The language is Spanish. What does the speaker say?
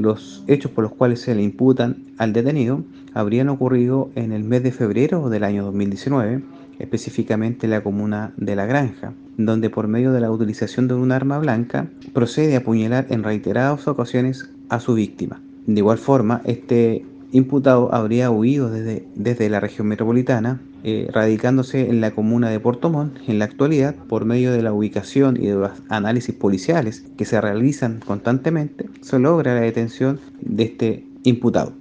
los hechos por los cuales se le imputan al detenido habrían ocurrido en el mes de febrero del año 2019, específicamente en la comuna de La Granja, donde por medio de la utilización de un arma blanca procede a apuñalar en reiteradas ocasiones a su víctima. De igual forma, este imputado habría huido desde, desde la región metropolitana, eh, radicándose en la comuna de Puerto Montt. En la actualidad, por medio de la ubicación y de los análisis policiales que se realizan constantemente, se logra la detención de este imputado.